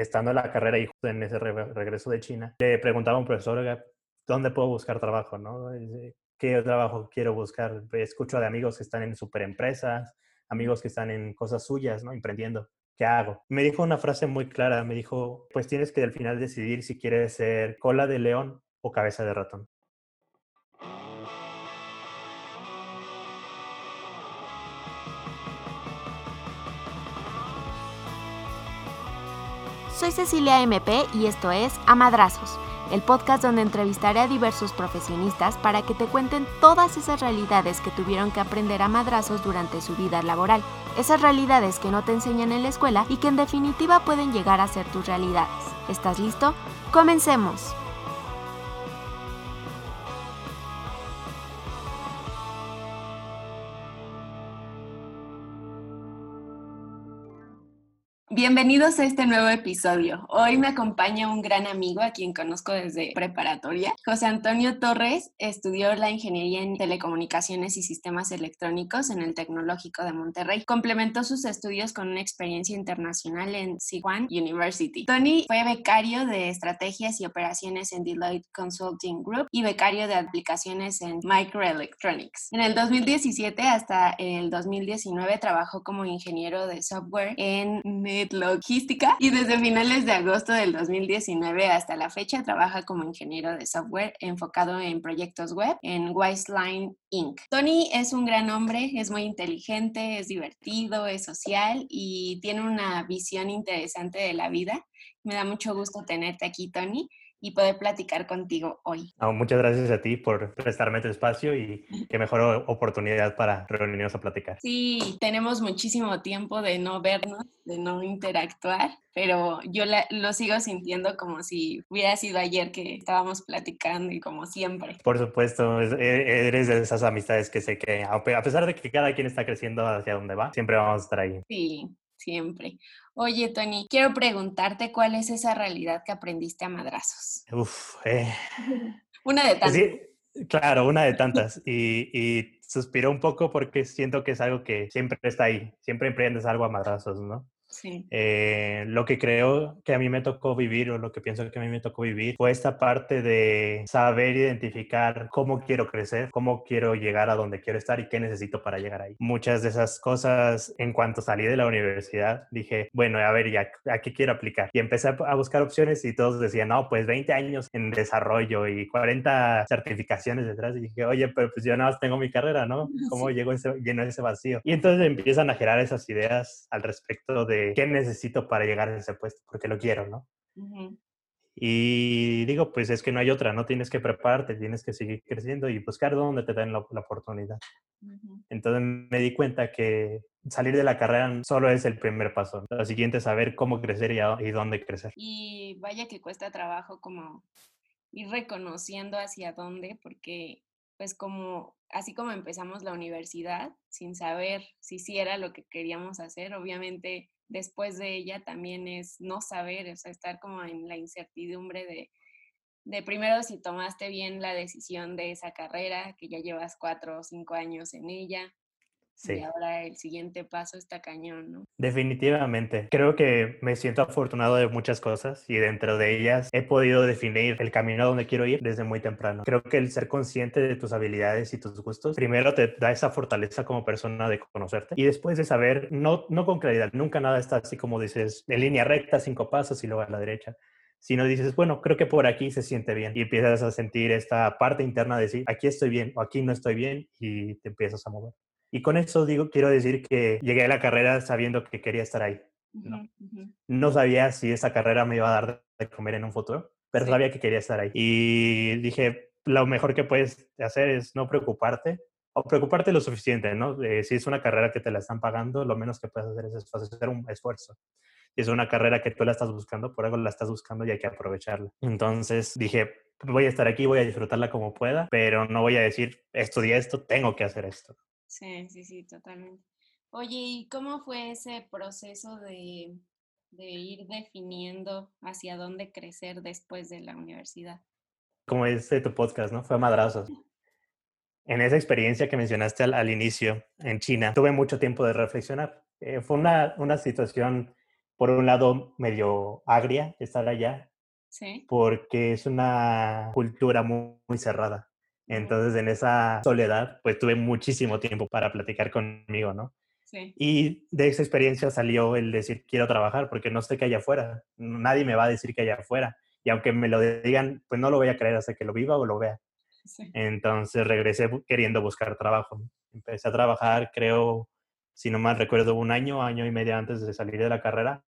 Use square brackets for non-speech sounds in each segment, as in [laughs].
estando en la carrera y en ese regreso de China, le preguntaba a un profesor, ¿dónde puedo buscar trabajo? ¿no? ¿Qué trabajo quiero buscar? Escucho de amigos que están en superempresas, amigos que están en cosas suyas, ¿no? Emprendiendo. ¿Qué hago? Me dijo una frase muy clara, me dijo, pues tienes que al final decidir si quieres ser cola de león o cabeza de ratón. Soy Cecilia MP y esto es Amadrazos, el podcast donde entrevistaré a diversos profesionistas para que te cuenten todas esas realidades que tuvieron que aprender a madrazos durante su vida laboral. Esas realidades que no te enseñan en la escuela y que en definitiva pueden llegar a ser tus realidades. ¿Estás listo? Comencemos. Bienvenidos a este nuevo episodio. Hoy me acompaña un gran amigo a quien conozco desde preparatoria. José Antonio Torres estudió la ingeniería en telecomunicaciones y sistemas electrónicos en el Tecnológico de Monterrey. Complementó sus estudios con una experiencia internacional en Siwan University. Tony fue becario de estrategias y operaciones en Deloitte Consulting Group y becario de aplicaciones en Microelectronics. En el 2017 hasta el 2019 trabajó como ingeniero de software en Logística y desde finales de agosto del 2019 hasta la fecha trabaja como ingeniero de software enfocado en proyectos web en Wiseline Inc. Tony es un gran hombre, es muy inteligente, es divertido, es social y tiene una visión interesante de la vida. Me da mucho gusto tenerte aquí, Tony y poder platicar contigo hoy. muchas gracias a ti por prestarme tu espacio y [laughs] qué mejor oportunidad para reunirnos a platicar. Sí, tenemos muchísimo tiempo de no vernos, de no interactuar, pero yo lo sigo sintiendo como si hubiera sido ayer que estábamos platicando y como siempre. Por supuesto, e, eres de esas amistades que sé que a pesar de que cada quien está creciendo hacia donde va, siempre vamos a estar ahí. Sí, siempre. Oye, Tony, quiero preguntarte cuál es esa realidad que aprendiste a madrazos. Uf, eh. [laughs] una de tantas. claro, una de [laughs] tantas. Y, y suspiro un poco porque siento que es algo que siempre está ahí. Siempre emprendes algo a madrazos, ¿no? Eh, lo que creo que a mí me tocó vivir o lo que pienso que a mí me tocó vivir fue esta parte de saber identificar cómo quiero crecer, cómo quiero llegar a donde quiero estar y qué necesito para llegar ahí. Muchas de esas cosas en cuanto salí de la universidad dije, bueno, a ver, ya, ¿a qué quiero aplicar? Y empecé a buscar opciones y todos decían, no, pues 20 años en desarrollo y 40 certificaciones detrás. Y dije, oye, pero pues yo nada más tengo mi carrera, ¿no? [laughs] ¿Cómo llego ese, lleno ese vacío? Y entonces empiezan a girar esas ideas al respecto de qué necesito para llegar a ese puesto, porque lo quiero, ¿no? Y digo, pues es que no hay otra, no tienes que prepararte, tienes que seguir creciendo y buscar dónde te den la, oportunidad. Entonces me di cuenta que salir de la carrera solo es el primer paso. Lo siguiente es saber cómo crecer y, y dónde crecer. Y vaya que cuesta trabajo como ir reconociendo hacia dónde, porque pues como así como empezamos la universidad sin saber si sí era lo que queríamos hacer, obviamente después de ella también es no saber, o sea, estar como en la incertidumbre de, de primero si tomaste bien la decisión de esa carrera, que ya llevas cuatro o cinco años en ella, y ahora el siguiente paso está cañón, ¿no? Definitivamente. Creo que me siento afortunado de muchas cosas y dentro de ellas he podido definir el camino a donde quiero ir desde muy temprano. Creo que el ser consciente de tus habilidades y tus gustos, primero te da esa fortaleza como persona de conocerte y después de saber, no, no con claridad, nunca nada está así como dices, en línea recta, cinco pasos y luego a la derecha sino dices, bueno, creo que por aquí se siente bien y empiezas a sentir esta parte interna de decir, aquí estoy bien o aquí no estoy bien y te empiezas a mover. Y con eso digo, quiero decir que llegué a la carrera sabiendo que quería estar ahí. ¿no? sabía si esa carrera me iba a dar de comer en un futuro, pero sabía que quería estar ahí. Y dije, lo mejor que puedes hacer es no preocuparte o preocuparte lo suficiente, ¿no? si es una carrera que te la están pagando, lo menos que puedes hacer es hacer un esfuerzo. Si es una carrera que tú la estás buscando, por algo la estás buscando y hay que aprovecharla. Entonces dije, voy a estar aquí, voy a disfrutarla como pueda, pero no voy a decir, estudié esto, tengo que hacer esto. Sí, sí, sí, totalmente. Oye, ¿y cómo fue ese proceso de, ir definiendo hacia dónde crecer después de la universidad? Como dice tu podcast, ¿no? Fue madrazos. En esa experiencia que mencionaste al, inicio en China, tuve mucho tiempo de reflexionar. Eh, fue una, una situación por un lado medio agria estar allá, Sí. porque es una cultura muy, muy cerrada. Entonces, en esa soledad, pues tuve muchísimo tiempo para platicar conmigo, ¿no? Sí. Y de esa experiencia salió el decir, quiero trabajar porque no sé qué hay afuera. Nadie me va a decir que hay afuera. Y aunque me lo digan, pues no lo voy a creer hasta que lo viva o lo vea. Sí. Entonces regresé queriendo buscar trabajo. Empecé a trabajar, creo, si no mal recuerdo, un año, año y medio antes de salir de la carrera.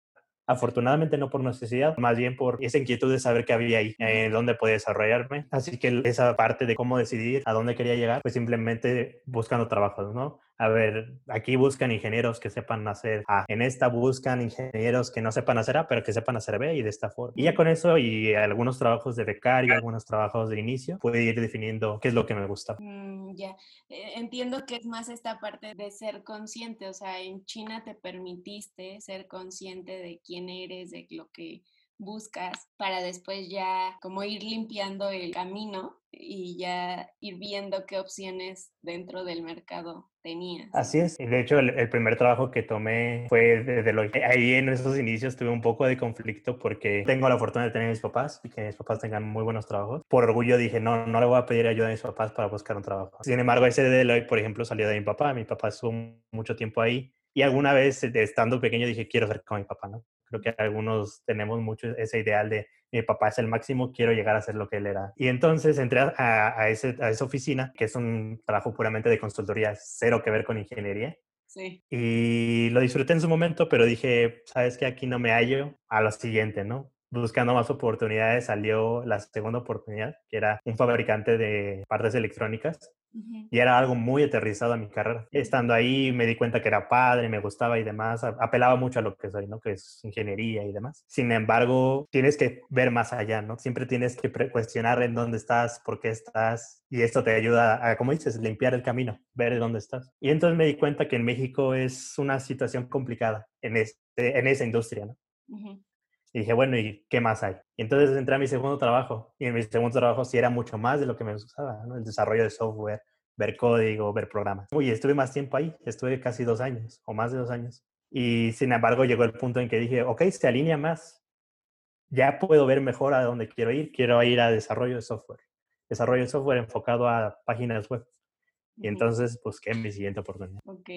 Afortunadamente no por necesidad, más bien por esa inquietud de saber qué había ahí, eh, dónde podía desarrollarme. Así que esa parte de cómo decidir a dónde quería llegar, pues simplemente buscando trabajos, ¿no? A ver, aquí buscan ingenieros que sepan hacer A. En esta buscan ingenieros que no sepan hacer A, pero que sepan hacer B y de esta forma. Y ya con eso y algunos trabajos de becario, algunos trabajos de inicio, pude ir definiendo qué es lo que me gusta. Mm, ya, Eh, entiendo que es más esta parte de ser consciente, o sea, en China te permitiste ser consciente de quién eres, de lo que buscas, para después ya como ir limpiando el camino y ya ir viendo qué opciones dentro del mercado tenías. Así es. De hecho, el, primer trabajo que tomé fue de Deloitte. Ahí en esos inicios tuve un poco de conflicto porque tengo la fortuna de tener a mis papás y que mis papás tengan muy buenos trabajos. Por orgullo dije, no, no le voy a pedir ayuda a mis papás para buscar un trabajo. Sin embargo, ese de Deloitte, por ejemplo, salió de mi papá. Mi papá estuvo mucho tiempo ahí. Y alguna vez, de- estando pequeño, dije, quiero ser como mi papá, ¿no? Creo que algunos tenemos mucho ese ideal de mi papá es el máximo, quiero llegar a ser lo que él era. Y entonces entré a, a, ese, a esa oficina, que es un trabajo puramente de consultoría, cero que ver con ingeniería. Sí, Y lo disfruté en su momento, pero dije, sabes que aquí no me hallo, a lo siguiente, ¿no? Buscando más oportunidades salió la segunda oportunidad, que era un fabricante de partes electrónicas y era algo muy aterrizado a mi carrera. Estando ahí me di cuenta que era padre, me gustaba y demás, apelaba mucho a lo que soy, ¿no? Que es ingeniería y demás. Sin embargo, tienes que ver más allá, ¿no? Siempre tienes que cuestionar en dónde estás, por qué estás y esto te ayuda a, como dices, limpiar el camino, ver dónde estás. Y entonces me di cuenta que en México es una situación complicada en, este, en esa industria, ¿no? ujú, Y dije, bueno, ¿y qué más hay? Y entonces entré a mi segundo trabajo. Y en mi segundo trabajo sí era mucho más de lo que me gustaba, ¿no? El desarrollo de software, ver código, ver programas. Uy, estuve más tiempo ahí. Estuve casi dos años o más de dos años. Y sin embargo llegó el punto en que dije, ok, se alinea más. Ya puedo ver mejor a dónde quiero ir. Quiero ir a desarrollo de software. Desarrollo de software enfocado a páginas web. Y entonces busqué mi siguiente oportunidad. Ok.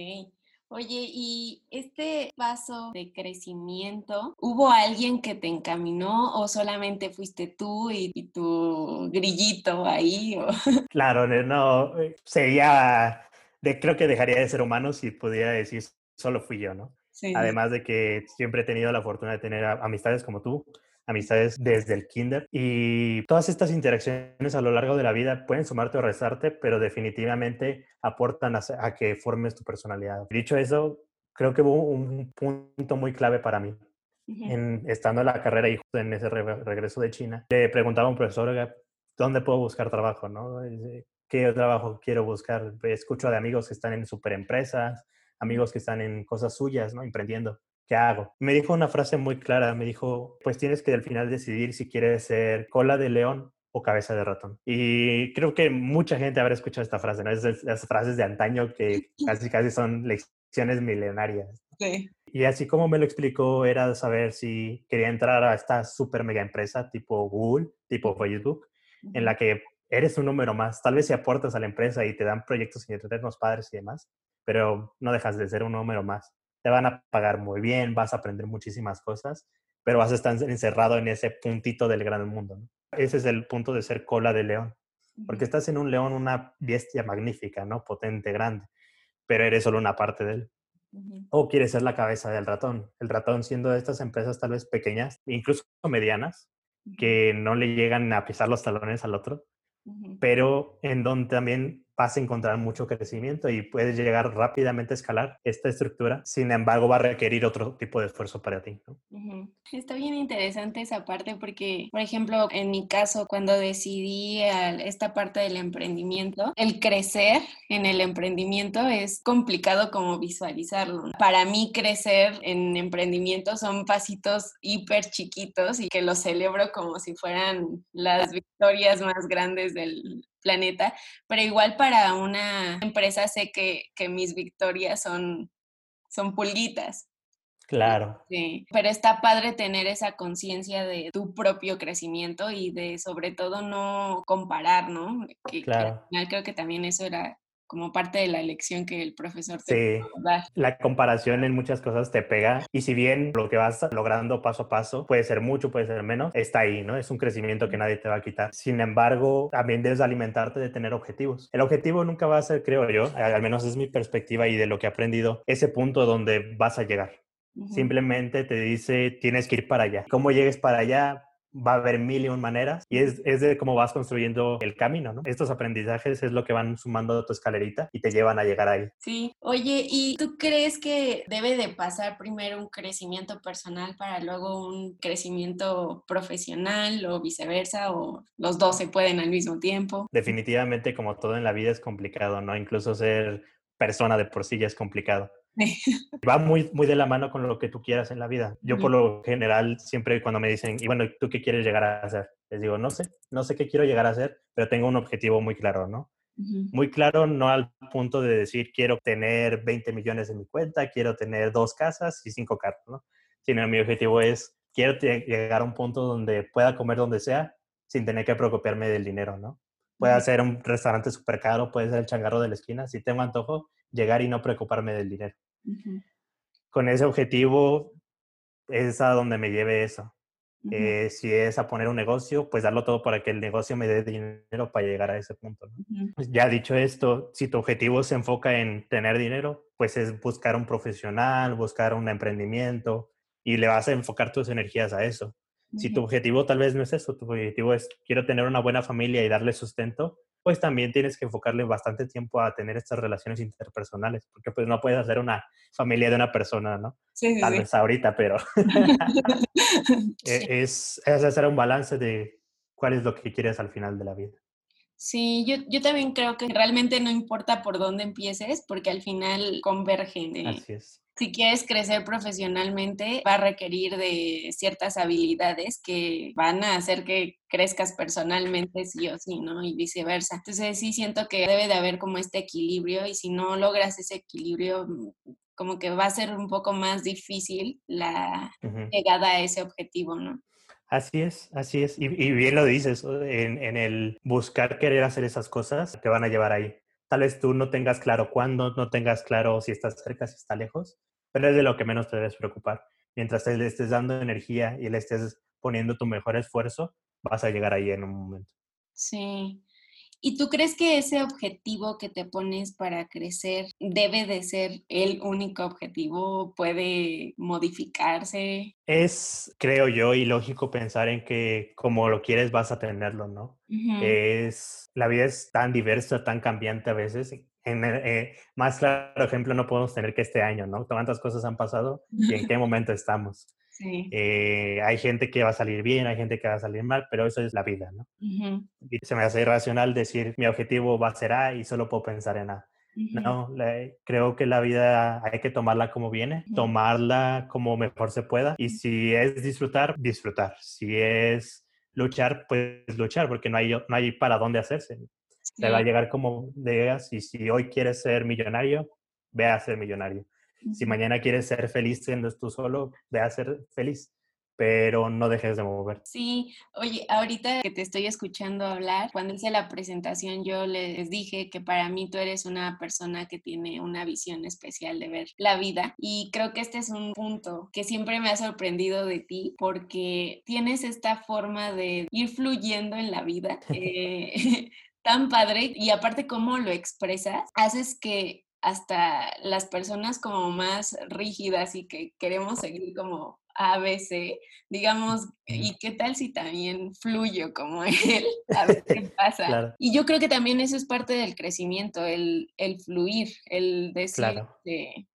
Oye, y este paso de crecimiento, ¿hubo alguien que te encaminó o solamente fuiste tú y, y tu grillito ahí? o- [laughs] Claro, no, eh, sería, de, creo que dejaría de ser humano si pudiera decir solo fui yo, ¿no? Sí. Además de que siempre he tenido la fortuna de tener amistades como tú, amistades desde el kinder y todas estas interacciones a lo largo de la vida pueden sumarte o restarte, pero definitivamente aportan a, que formes tu personalidad. Dicho eso, creo que hubo un punto muy clave para mí. En, estando en la carrera y en ese re- regreso de China, le preguntaba a un profesor, "Oiga, ¿dónde puedo buscar trabajo? ¿no? ¿Qué trabajo quiero buscar? Escucho de amigos que están en superempresas, amigos que están en cosas suyas, ¿no? Emprendiendo. ¿Qué hago? Me dijo una frase muy clara, me dijo, pues tienes que al final decidir si quieres ser cola de león o cabeza de ratón. Y creo que mucha gente habrá escuchado esta frase, ¿no? Es de las frases de antaño que [laughs] casi casi son lecciones milenarias. Sí. Y así como me lo explicó, era saber si quería entrar a esta super mega empresa tipo Google, tipo Facebook, en la que eres un número más. Tal vez si aportas a la empresa y te dan proyectos internos padres y demás, pero no dejas de ser un número más. Te van a pagar muy bien, vas a aprender muchísimas cosas, pero vas a estar encerrado en ese puntito del gran mundo. ¿no? Ese es el punto de ser cola de león, porque estás en un león, una bestia magnífica, ¿no? Potente, grande, pero eres solo una parte de él o quieres ser la cabeza del ratón. El ratón siendo de estas empresas tal vez pequeñas, incluso medianas, que no le llegan a pisar los talones al otro, pero en donde también vas a encontrar mucho crecimiento y puedes llegar rápidamente a escalar esta estructura. Sin embargo, va a requerir otro tipo de esfuerzo para ti. ¿no? Ujú. Está bien interesante esa parte porque, por ejemplo, en mi caso, cuando decidí esta parte del emprendimiento, el crecer en el emprendimiento es complicado como visualizarlo. Para mí crecer en emprendimiento son pasitos hiper chiquitos y que los celebro como si fueran las victorias más grandes del planeta, pero igual para una empresa sé que, que mis victorias son, son pulguitas. Claro. Sí, pero está padre tener esa conciencia de tu propio crecimiento y de sobre todo no comparar, ¿no? Que, claro. al final creo que también eso era como parte de la lección que el profesor te sí, dar. La comparación en muchas cosas te pega y si bien lo que vas logrando paso a paso puede ser mucho, puede ser menos, está ahí, ¿no? Es un crecimiento que nadie te va a quitar. Sin embargo, también debes alimentarte de tener objetivos. El objetivo nunca va a ser, creo yo, al menos es mi perspectiva y de lo que he aprendido, ese punto donde vas a llegar. Uh -huh. Simplemente te dice, tienes que ir para allá. ¿Cómo llegues para allá? Va a haber mil y un maneras y es, es, de cómo vas construyendo el camino, ¿no? Estos aprendizajes es lo que van sumando a tu escalerita y te llevan a llegar ahí. Sí, oye, ¿y tú crees que debe de pasar primero un crecimiento personal para luego un crecimiento profesional o viceversa o los dos se pueden al mismo tiempo? Definitivamente, como todo en la vida es complicado, ¿no? Incluso ser persona de por sí ya es complicado. [laughs] Va muy, muy de la mano con lo que tú quieras en la vida. Yo por lo general siempre cuando me dicen, y bueno, ¿tú qué quieres llegar a hacer? Les digo, no sé, no sé qué quiero llegar a hacer, pero tengo un objetivo muy claro, ¿no? Uh -huh. Muy claro, no al punto de decir, quiero tener 20 millones en mi cuenta, quiero tener dos casas y cinco carros, ¿no? Sino mi objetivo es, quiero llegar a un punto donde pueda comer donde sea sin tener que preocuparme del dinero, ¿no? Puede ser un restaurante súper caro, puede ser el changarro de la esquina. Si tengo antojo, llegar y no preocuparme del dinero. Uh -huh. Con ese objetivo es a donde me lleve eso. Uh -huh. eh, si es a poner un negocio, pues darlo todo para que el negocio me dé dinero para llegar a ese punto. ¿no? Uh -huh. Ya dicho esto, si tu objetivo se enfoca en tener dinero, pues es buscar un profesional, buscar un emprendimiento y le vas a enfocar tus energías a eso. Si tu objetivo tal vez no es eso, tu objetivo es quiero tener una buena familia y darle sustento, pues también tienes que enfocarle bastante tiempo a tener estas relaciones interpersonales, porque pues no puedes hacer una familia de una persona, ¿no? Sí, sí, Tal sí. vez ahorita, pero [laughs] [laughs] es, es hacer un balance de cuál es lo que quieres al final de la vida. Sí, yo, yo también creo que realmente no importa por dónde empieces, porque al final convergen. eh. Así es. Si quieres crecer profesionalmente, va a requerir de ciertas habilidades que van a hacer que crezcas personalmente sí o sí, ¿no? Y viceversa. Entonces sí siento que debe de haber como este equilibrio y si no logras ese equilibrio, mm, como que va a ser un poco más difícil la llegada a ese objetivo, ¿no? Así es, así es. Y, y bien lo dices, en, en el buscar querer hacer esas cosas, te van a llevar ahí. Tal vez tú no tengas claro cuándo, no tengas claro si estás cerca, si está lejos, pero es de lo que menos te debes preocupar. Mientras te le estés dando energía y le estés poniendo tu mejor esfuerzo, vas a llegar ahí en un momento. Sí. ¿Y tú crees que ese objetivo que te pones para crecer debe de ser el único objetivo? ¿Puede modificarse? Es, creo yo, ilógico pensar en que como lo quieres vas a tenerlo, ¿no? Es, la vida es tan diversa, tan cambiante a veces. En, eh, más claro ejemplo no podemos tener que este año, ¿no? Cuántas cosas han pasado y en qué [laughs] momento estamos. Sí. Eh, hay gente que va a salir bien, hay gente que va a salir mal, pero eso es la vida, ¿no? Ujú, Y se me hace irracional decir mi objetivo va a ser A y solo puedo pensar en A. ujú. No, la- creo que la vida hay que tomarla como viene, Ujú. tomarla como mejor se pueda. Y si es disfrutar, disfrutar. Si es luchar, pues luchar, porque no hay, no hay para dónde hacerse. Te va a Sí. llegar como digas y si hoy quieres ser millonario, ve a ser millonario. Si mañana quieres ser feliz siendo tú solo, ve a ser feliz, pero no dejes de mover. Sí, oye, ahorita que te estoy escuchando hablar, cuando hice la presentación yo les dije que para mí tú eres una persona que tiene una visión especial de ver la vida y creo que este es un punto que siempre me ha sorprendido de ti porque tienes esta forma de ir fluyendo en la vida [laughs] eh, [laughs] tan padre y aparte cómo lo expresas, haces que hasta las personas como más rígidas y que queremos seguir como ABC, digamos. ¿y qué tal si también fluyo como él? [laughs] [laughs] A ver qué pasa. Claro. Y yo creo que también eso es parte del crecimiento, el, el fluir, el decir, Claro.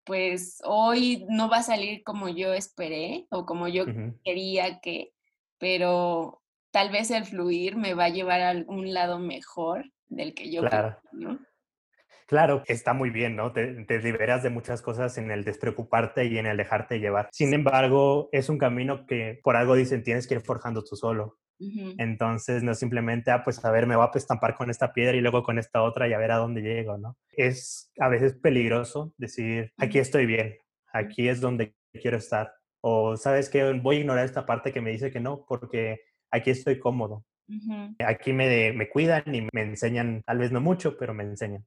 pues hoy no va a salir como yo esperé o como yo quería que, pero tal vez el fluir me va a llevar a algún lado mejor del que yo Claro. ¿no? Claro, está muy bien, ¿no? Te, te liberas de muchas cosas en el despreocuparte y en el dejarte llevar. Sin embargo, es un camino que por algo dicen tienes que ir forjando tú solo. Entonces, no simplemente, ah, pues a ver, me voy a estampar con esta piedra y luego con esta otra y a ver a dónde llego, ¿no? Es a veces peligroso decir, aquí estoy bien, aquí es donde quiero estar. O sabes que voy a ignorar esta parte que me dice que no, porque aquí estoy cómodo. Aquí me, me cuidan y me enseñan, tal vez no mucho, pero me enseñan.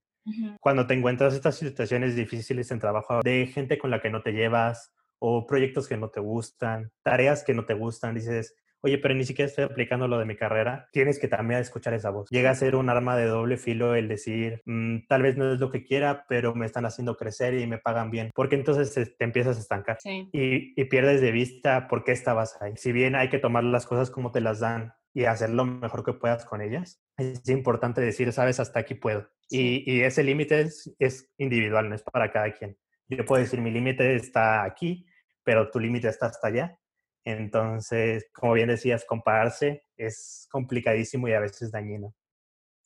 Cuando te encuentras estas situaciones difíciles en trabajo de gente con la que no te llevas o proyectos que no te gustan, tareas que no te gustan, dices, oye, pero ni siquiera estoy aplicando lo de mi carrera, tienes que también escuchar esa voz. Llega a ser un arma de doble filo el decir, mm, tal vez no es lo que quiera, pero me están haciendo crecer y me pagan bien, porque entonces te empiezas a estancar y, y pierdes de vista por qué estabas ahí. Si bien hay que tomar las cosas como te las dan y hacer lo mejor que puedas con ellas, es importante decir, sabes, hasta aquí puedo. Y, y, ese límite es, es individual, no es para cada quien. Yo puedo decir, mi límite está aquí, pero tu límite está hasta allá entonces, como bien decías, compararse es complicadísimo y a veces dañino.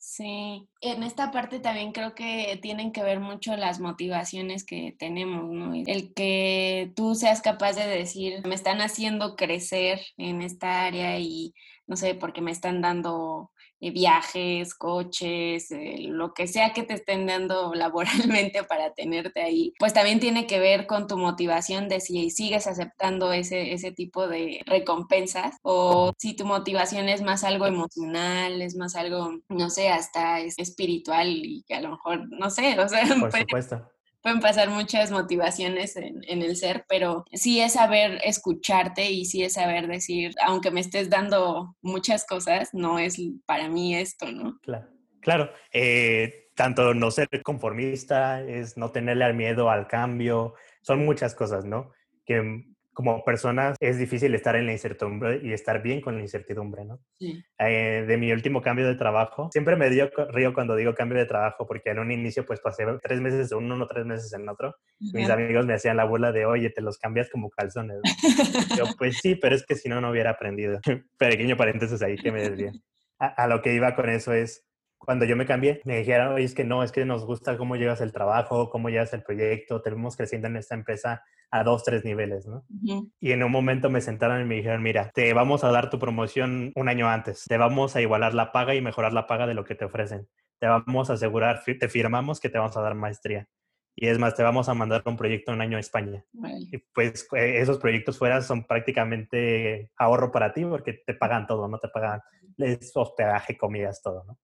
Sí, en esta parte también creo que tienen que ver mucho las motivaciones que tenemos, ¿no? El que tú seas capaz de decir, me están haciendo crecer en esta área y no sé, porque me están dando viajes, coches, eh, lo que sea que te estén dando [laughs] laboralmente para tenerte ahí, pues también tiene que ver con tu motivación de si sigues aceptando ese, ese tipo de recompensas o si tu motivación es más algo emocional, es más algo, no sé, hasta es espiritual y que a lo mejor, no sé, o sea, [laughs] por supuesto pueden pasar muchas motivaciones en, el ser, pero sí es saber escucharte y sí es saber decir, aunque me estés dando muchas cosas, no es para mí esto, ¿no? Claro, claro. Eh, tanto no ser conformista, es no tenerle miedo al cambio, son muchas cosas, ¿no? Que como personas es difícil estar en la incertidumbre y estar bien con la incertidumbre, ¿no? Eh, de mi último cambio de trabajo, siempre me dio río cuando digo cambio de trabajo, porque en un inicio pues pasé tres meses en uno, tres meses en otro. Mis amigos me hacían la burla de, oye, te los cambias como calzones. Yo, [laughs] pues sí, pero es que si no, no hubiera aprendido. [laughs] Pequeño paréntesis ahí que me desvía. A, a lo que iba con eso es, cuando yo me cambié, me dijeron, oye, es que no, es que nos gusta cómo llevas el trabajo, cómo llevas el proyecto, tenemos creciendo en esta empresa a dos, tres niveles, ¿no? Y en un momento me sentaron y me dijeron, mira, te vamos a dar tu promoción un año antes, te vamos a igualar la paga y mejorar la paga de lo que te ofrecen, te vamos a asegurar, te firmamos que te vamos a dar maestría. Y es más, te vamos a mandar un proyecto un año a España. Y pues eh, esos proyectos fuera son prácticamente ahorro para ti porque te pagan todo, ¿no? Te pagan hospedaje, comidas, todo, ¿no?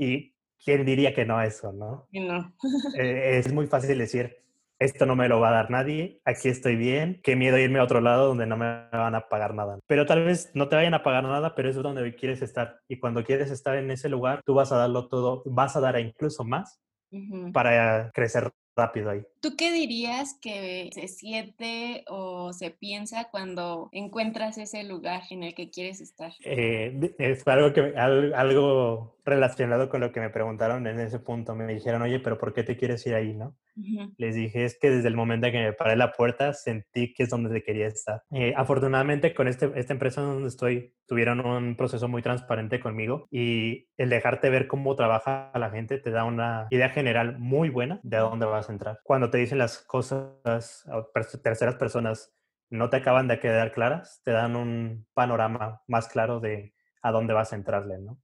Y quién diría que no eso, ¿no? no. [laughs] Eh, es muy fácil decir, esto no me lo va a dar nadie, aquí estoy bien, qué miedo irme a otro lado donde no me van a pagar nada. Pero tal vez no te vayan a pagar nada, pero eso es donde quieres estar. Y cuando quieres estar en ese lugar, tú vas a darlo todo, vas a dar incluso más para crecer rápido ahí. ¿Tú qué dirías que se siente o se piensa cuando encuentras ese lugar en el que quieres estar? Eh, es algo, que, algo relacionado con lo que me preguntaron en ese punto. Me dijeron, oye, pero ¿por qué te quieres ir ahí, no? Les dije, es que desde el momento en que me paré la puerta sentí que es donde quería estar. Eh, afortunadamente con este, esta empresa donde estoy tuvieron un proceso muy transparente conmigo y el dejarte ver cómo trabaja la gente te da una idea general muy buena de a dónde vas a entrar. Cuando te dicen las cosas a terceras personas no te acaban de quedar claras, te dan un panorama más claro de a dónde vas a entrarle, ¿no?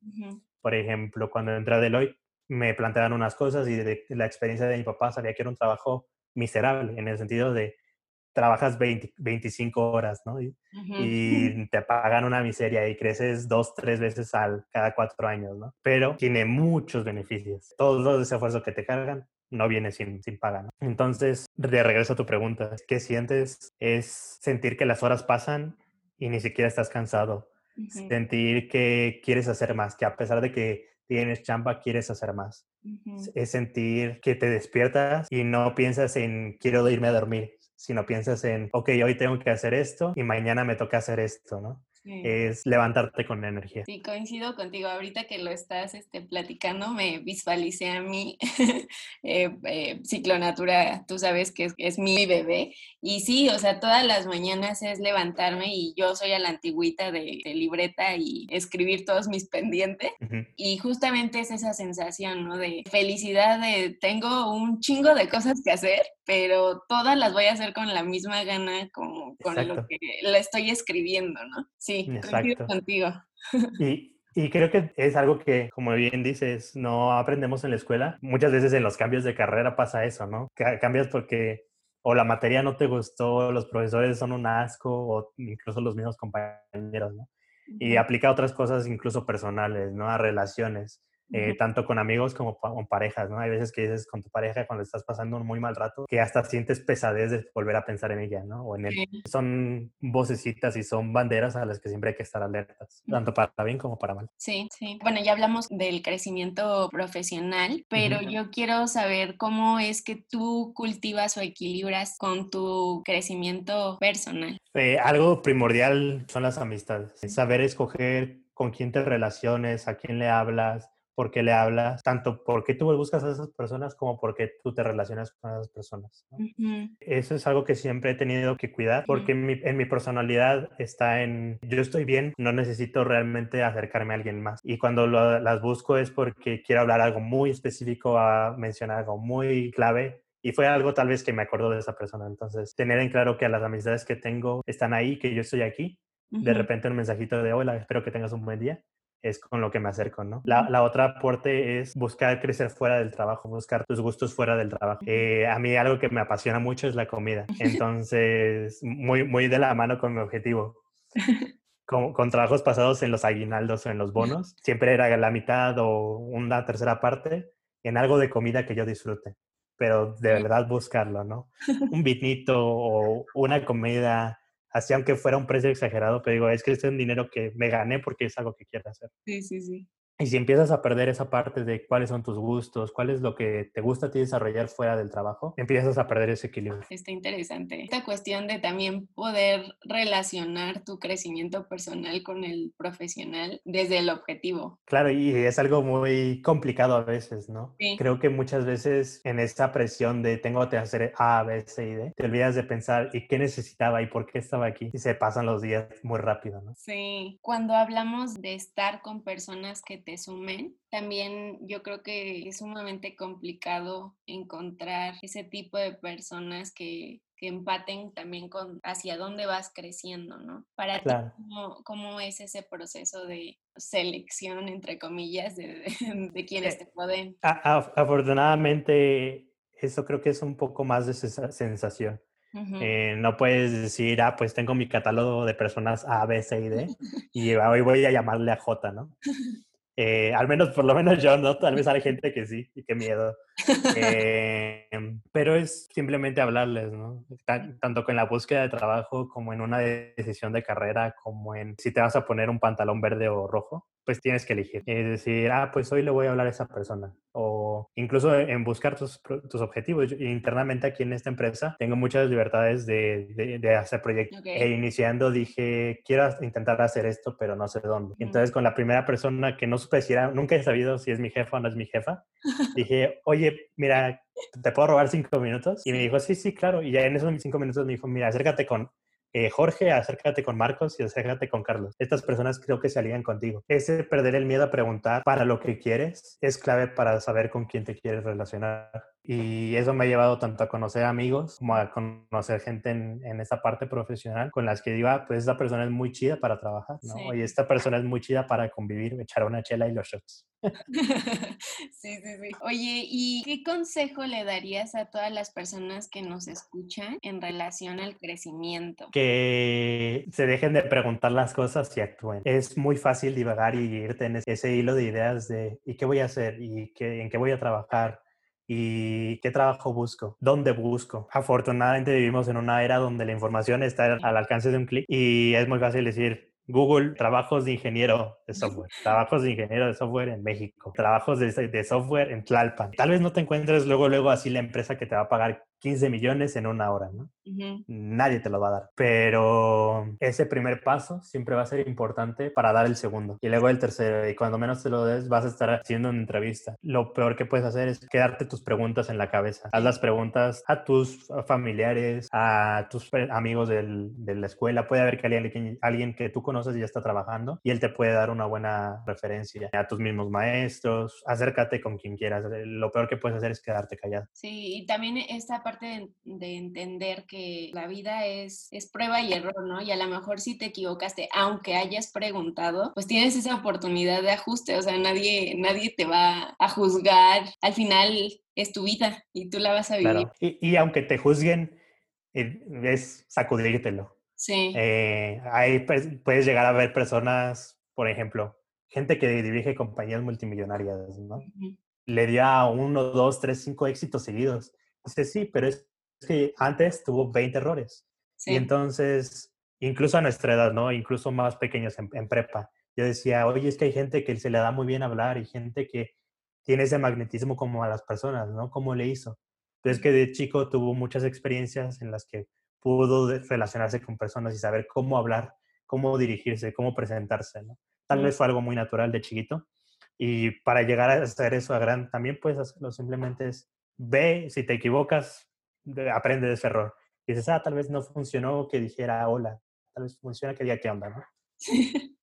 Por ejemplo, cuando entré a Deloitte, me planteaban unas cosas y de la experiencia de mi papá sabía que era un trabajo miserable, en el sentido de trabajas 20, 25 horas, ¿no? [laughs] Y, te pagan una miseria y creces dos, tres veces al cada cuatro años, ¿no? Pero tiene muchos beneficios. Todo ese esfuerzo que te cargan no viene sin, sin paga, ¿no? Entonces, de regreso a tu pregunta, ¿qué sientes? Es sentir que las horas pasan y ni siquiera estás cansado. Sentir que quieres hacer más, que a pesar de que tienes chamba, quieres hacer más. Es sentir que te despiertas y no piensas en quiero irme a dormir, sino piensas en, ok, hoy tengo que hacer esto y mañana me toca hacer esto, ¿no? Es levantarte con energía. Sí, coincido contigo. Ahorita que lo estás este, platicando, me visualicé a mí, [laughs] eh, eh, Ciclonatura, tú sabes que es, mi bebé. Y sí, o sea, todas las mañanas es levantarme y yo soy a la antigüita de, libreta y escribir todos mis pendientes. Y justamente es esa sensación, ¿no? De felicidad, de tengo un chingo de cosas que hacer, pero todas las voy a hacer con la misma gana como con lo que la estoy escribiendo, ¿no? Sí, Exacto. contigo. Y, y creo que es algo que, como bien dices, no aprendemos en la escuela. Muchas veces en los cambios de carrera pasa eso, ¿no? Cambias porque o la materia no te gustó, los profesores son un asco, o incluso los mismos compañeros, ¿no? Y aplica a otras cosas incluso personales, ¿no? A relaciones. Eh, tanto con amigos como con parejas, ¿no? Hay veces que dices con tu pareja cuando estás pasando un muy mal rato que hasta sientes pesadez de volver a pensar en ella, ¿no? O en él. Son vocecitas y son banderas a las que siempre hay que estar alertas, tanto para bien como para mal. Sí, sí. Bueno, ya hablamos del crecimiento profesional, pero yo quiero saber cómo es que tú cultivas o equilibras con tu crecimiento personal. Eh, algo primordial son las amistades, saber escoger con quién te relaciones, a quién le hablas, por qué le hablas, tanto por qué tú buscas a esas personas como por qué tú te relacionas con esas personas. Eso es algo que siempre he tenido que cuidar porque en, mi, personalidad está en, yo estoy bien, no necesito realmente acercarme a alguien más. Y cuando las busco es porque quiero hablar algo muy específico, a mencionar algo muy clave y fue algo tal vez que me acordó de esa persona. Entonces, tener en claro que las amistades que tengo están ahí, que yo estoy aquí. De repente un mensajito de hola, espero que tengas un buen día es con lo que me acerco, ¿no? La, otra aporte es buscar crecer fuera del trabajo, buscar tus gustos fuera del trabajo. Eh, a mí algo que me apasiona mucho es la comida, [laughs] entonces muy, muy de la mano con mi objetivo. [laughs] Con, con, trabajos pasados en los aguinaldos o en los bonos, siempre era la mitad o una tercera parte en algo de comida que yo disfrute, pero de verdad buscarlo, ¿no? [laughs] Un vinito o una comida así aunque fuera un precio exagerado, pero digo, es que este es un dinero que me gané porque es algo que quiero hacer. Sí, sí, sí. Y si empiezas a perder esa parte de cuáles son tus gustos, cuál es lo que te gusta a ti desarrollar fuera del trabajo, empiezas a perder ese equilibrio. Está interesante. Esta cuestión de también poder relacionar tu crecimiento personal con el profesional desde el objetivo. Claro, y es algo muy complicado a veces, ¿no? Creo que muchas veces en esta presión de tengo que hacer A, B, C y D, te olvidas de pensar y qué necesitaba y por qué estaba aquí y se pasan los días muy rápido, ¿no? Sí. Cuando hablamos de estar con personas que te sumen. También yo creo que es sumamente complicado encontrar ese tipo de personas que, que empaten también con hacia dónde vas creciendo, ¿no? Para ti, ¿cómo, es ese proceso de selección, entre comillas, de, de, quienes eh, te pueden? afortunadamente, eso creo que es un poco más de sensación. Eh, no puedes decir, ah, pues tengo mi catálogo de personas A, B, C y D [laughs] y hoy voy a llamarle a J, ¿no? Eh, al menos, por lo menos yo, ¿no? Tal vez hay gente que sí, y qué miedo. Eh, pero es simplemente hablarles, ¿no? Tanto con la búsqueda de trabajo como en una decisión de carrera, como en si te vas a poner un pantalón verde o rojo pues tienes que elegir. Es decir, ah, pues hoy le voy a hablar a esa persona. O incluso en buscar tus, tus objetivos. internamente aquí en esta empresa tengo muchas libertades de, de, hacer proyectos. E iniciando dije, quiero intentar hacer esto, pero no sé dónde. Entonces con la primera persona que no supe si era, nunca he sabido si es mi jefa o no es mi jefa, [laughs] dije, oye, mira, ¿te puedo robar cinco minutos? Y me dijo, sí, sí, claro. Y ya en esos cinco minutos me dijo, mira, acércate con eh, Jorge, acércate con Marcos y acércate con Carlos. Estas personas creo que se alían contigo. Ese perder el miedo a preguntar para lo que quieres es clave para saber con quién te quieres relacionar. Y eso me ha llevado tanto a conocer amigos como a conocer gente en, en esta parte profesional con las que digo, ah, pues esta persona es muy chida para trabajar, ¿no? Y esta persona es muy chida para convivir, echar una chela y los shots. [laughs] sí, sí, sí. Oye, ¿y qué consejo le darías a todas las personas que nos escuchan en relación al crecimiento? Que se dejen de preguntar las cosas y actúen. Es muy fácil divagar y irte en ese hilo de ideas de ¿y qué voy a hacer? ¿y qué, en qué voy a trabajar? ¿Y qué trabajo busco? ¿Dónde busco? Afortunadamente vivimos en una era donde la información está al alcance de un clic y es muy fácil decir, Google, trabajos de ingeniero de software, [laughs] trabajos de ingeniero de software en México, trabajos de, de, software en Tlalpan. Tal vez no te encuentres luego, luego así la empresa que te va a pagar 15 millones en una hora, ¿no? Nadie te lo va a dar. Pero ese primer paso siempre va a ser importante para dar el segundo y luego el tercero. Y cuando menos te lo des, vas a estar haciendo una entrevista. Lo peor que puedes hacer es quedarte tus preguntas en la cabeza. Haz las preguntas a tus familiares, a tus amigos del, de la escuela. Puede haber que alguien, alguien que tú conoces ya está trabajando y él te puede dar una buena referencia. A tus mismos maestros, acércate con quien quieras. Lo peor que puedes hacer es quedarte callado. Sí, y también esta parte de, entender que la vida es, es prueba y error, ¿no? Y a lo mejor si te equivocaste, aunque hayas preguntado, pues tienes esa oportunidad de ajuste, o sea, nadie, nadie te va a juzgar. Al final es tu vida y tú la vas a vivir. Y, y aunque te juzguen, es sacudírtelo. Sí. Eh, ahí puedes llegar a ver personas, por ejemplo, gente que dirige compañías multimillonarias, ¿no? Le dio a uno, dos, tres, cinco éxitos seguidos. Dice, sí, pero es que antes tuvo 20 errores. Y entonces, incluso a nuestra edad, ¿no? Incluso más pequeños en, en, prepa. Yo decía, oye, es que hay gente que se le da muy bien hablar y gente que tiene ese magnetismo como a las personas, ¿no? ¿Cómo le hizo? Entonces que de chico tuvo muchas experiencias en las que pudo relacionarse con personas y saber cómo hablar, cómo dirigirse, cómo presentarse, ¿no? Tal vez fue algo muy natural de chiquito. Y para llegar a hacer eso a gran, también puedes hacerlo. Simplemente es, ve, si te equivocas, aprende de ese error. Y dices, ah, tal vez no funcionó que dijera hola. Tal vez funciona que diga qué onda, ¿no? [laughs]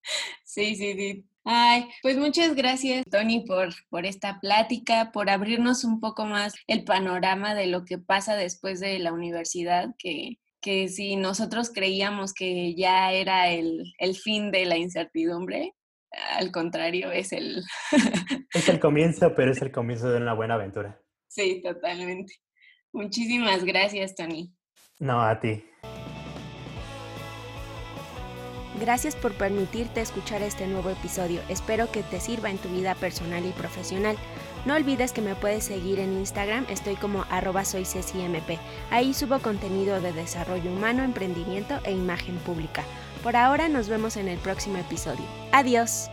Sí, sí, sí. Ay, pues muchas gracias, Tony, por, por esta plática, por abrirnos un poco más el panorama de lo que pasa después de la universidad, que, que si nosotros creíamos que ya era el, el fin de la incertidumbre, al contrario, es el... es el [laughs] comienzo, pero es el comienzo de una buena aventura. Sí, totalmente. Muchísimas gracias, Tony. No, a ti. Gracias por permitirte escuchar este nuevo episodio. Espero que te sirva en tu vida personal y profesional. No olvides que me puedes seguir en Instagram, estoy como arroba soy Ahí subo contenido de desarrollo humano, emprendimiento e imagen pública. Por ahora nos vemos en el próximo episodio. Adiós.